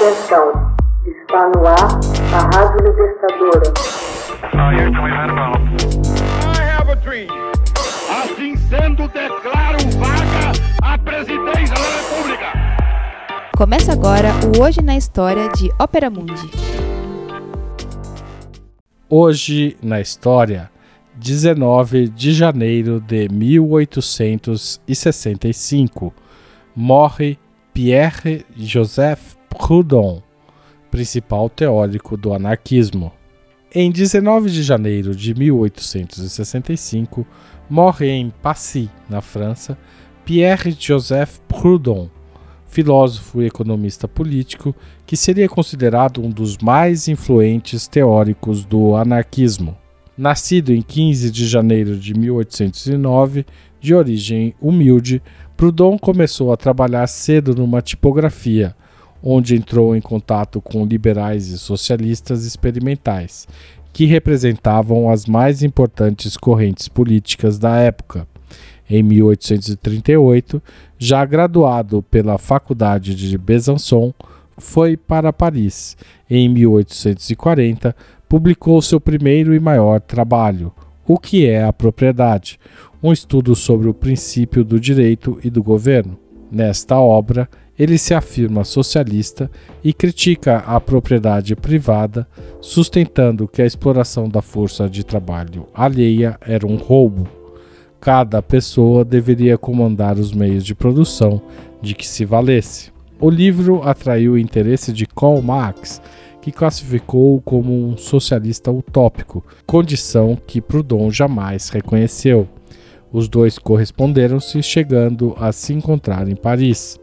Atenção, está no ar a Rádio Libertadora. Assim sendo, declaro vaga a presidência da República. Começa agora o Hoje na História de Ópera Mundi. Hoje na História, 19 de janeiro de 1865, morre Pierre-Joseph Proudhon, principal teórico do anarquismo. Em 19 de janeiro de 1865, morre em Passy, na França, Pierre-Joseph Proudhon, filósofo e economista político que seria considerado um dos mais influentes teóricos do anarquismo. Nascido em 15 de janeiro de 1809, de origem humilde, Proudhon começou a trabalhar cedo numa tipografia, onde entrou em contato com liberais e socialistas experimentais, que representavam as mais importantes correntes políticas da época. Em 1838, já graduado pela Faculdade de Besançon, foi para Paris. Em 1840, publicou seu primeiro e maior trabalho, O que é a Propriedade, um estudo sobre o princípio do direito e do governo. Nesta obra, ele se afirma socialista e critica a propriedade privada, sustentando que a exploração da força de trabalho alheia era um roubo. Cada pessoa deveria comandar os meios de produção de que se valesse. O livro atraiu o interesse de Karl Marx, que classificou-o como um socialista utópico, condição que Proudhon jamais reconheceu. Os dois corresponderam-se, chegando a se encontrar em Paris.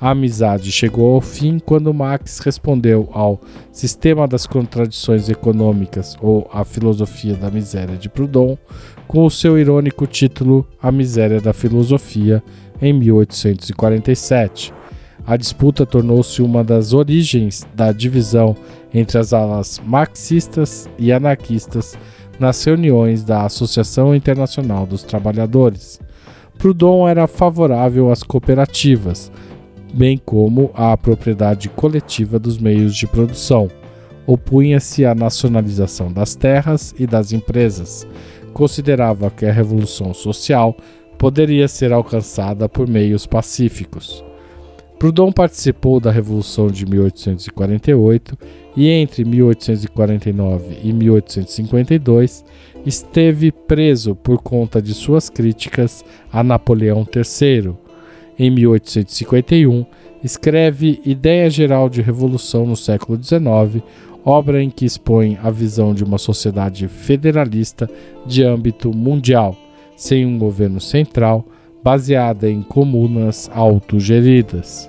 A amizade chegou ao fim quando Marx respondeu ao Sistema das Contradições Econômicas ou A Filosofia da Miséria de Proudhon com o seu irônico título A Miséria da Filosofia em 1847. A disputa tornou-se uma das origens da divisão entre as alas marxistas e anarquistas nas reuniões da Associação Internacional dos Trabalhadores. Proudhon era favorável às cooperativas, bem como à propriedade coletiva dos meios de produção. Opunha-se à nacionalização das terras e das empresas. Considerava que a revolução social poderia ser alcançada por meios pacíficos. Proudhon participou da Revolução de 1848 e entre 1849 e 1852 esteve preso por conta de suas críticas a Napoleão III. Em 1851, escreve Ideia Geral de Revolução no século XIX, obra em que expõe a visão de uma sociedade federalista de âmbito mundial, sem um governo central, baseada em comunas autogeridas.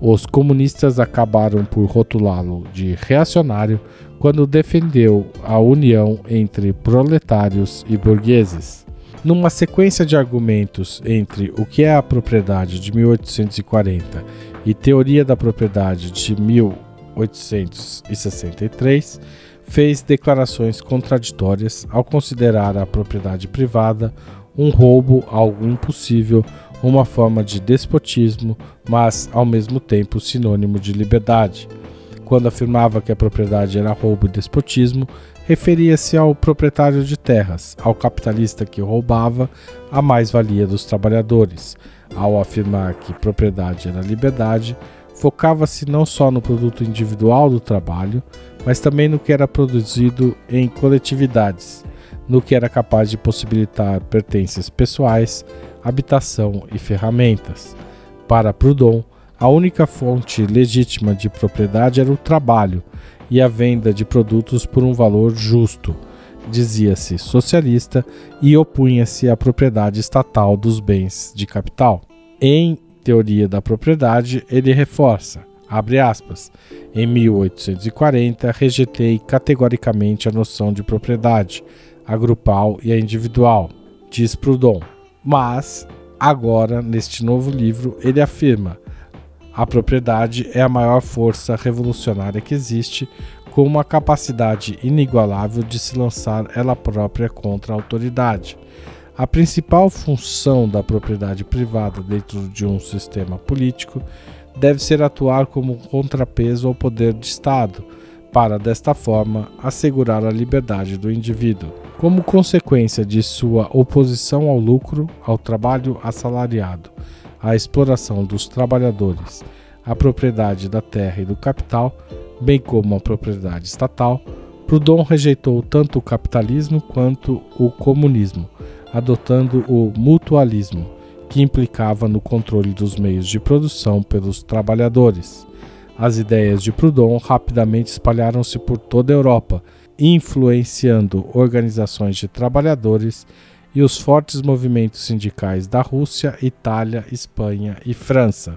Os comunistas acabaram por rotulá-lo de reacionário quando defendeu a união entre proletários e burgueses. Numa sequência de argumentos entre o que é a propriedade de 1840 e teoria da propriedade de 1863, fez declarações contraditórias ao considerar a propriedade privada um roubo, algo impossível, uma forma de despotismo, mas ao mesmo tempo sinônimo de liberdade. Quando afirmava que a propriedade era roubo e despotismo, referia-se ao proprietário de terras, ao capitalista que roubava a mais-valia dos trabalhadores. Ao afirmar que propriedade era liberdade, focava-se não só no produto individual do trabalho, mas também no que era produzido em coletividades, no que era capaz de possibilitar pertences pessoais, habitação e ferramentas. Para Proudhon, a única fonte legítima de propriedade era o trabalho e a venda de produtos por um valor justo. Dizia-se socialista e opunha-se à propriedade estatal dos bens de capital. Em Teoria da Propriedade, ele reforça, abre aspas, em 1840 rejeitei categoricamente a noção de propriedade, a grupal e a individual, diz Proudhon. Mas, agora, neste novo livro, ele afirma: a propriedade é a maior força revolucionária que existe, com uma capacidade inigualável de se lançar ela própria contra a autoridade. A principal função da propriedade privada dentro de um sistema político deve ser atuar como contrapeso ao poder de Estado, para desta forma assegurar a liberdade do indivíduo. Como consequência de sua oposição ao lucro, ao trabalho assalariado, à exploração dos trabalhadores, à propriedade da terra e do capital, bem como à propriedade estatal, Proudhon rejeitou tanto o capitalismo quanto o comunismo, adotando o mutualismo, que implicava no controle dos meios de produção pelos trabalhadores. As ideias de Proudhon rapidamente espalharam-se por toda a Europa, influenciando organizações de trabalhadores e os fortes movimentos sindicais da Rússia, Itália, Espanha e França.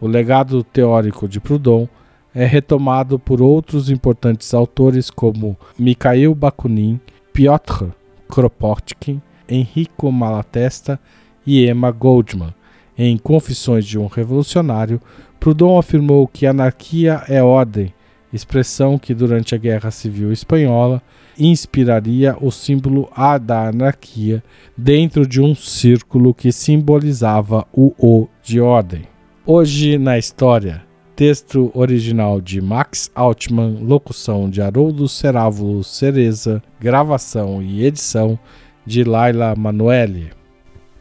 O legado teórico de Proudhon é retomado por outros importantes autores como Mikhail Bakunin, Piotr Kropotkin, Enrico Malatesta e Emma Goldman. Em Confissões de um Revolucionário, Proudhon afirmou que anarquia é ordem, expressão que durante a Guerra Civil Espanhola inspiraria o símbolo A da anarquia dentro de um círculo que simbolizava o O de ordem. Hoje na história, Texto original de Max Altman, locução de Haroldo Cerávulo Cereza, gravação e edição de Laila Manoeli.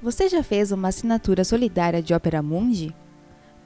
Você já fez uma assinatura solidária de Opera Mundi?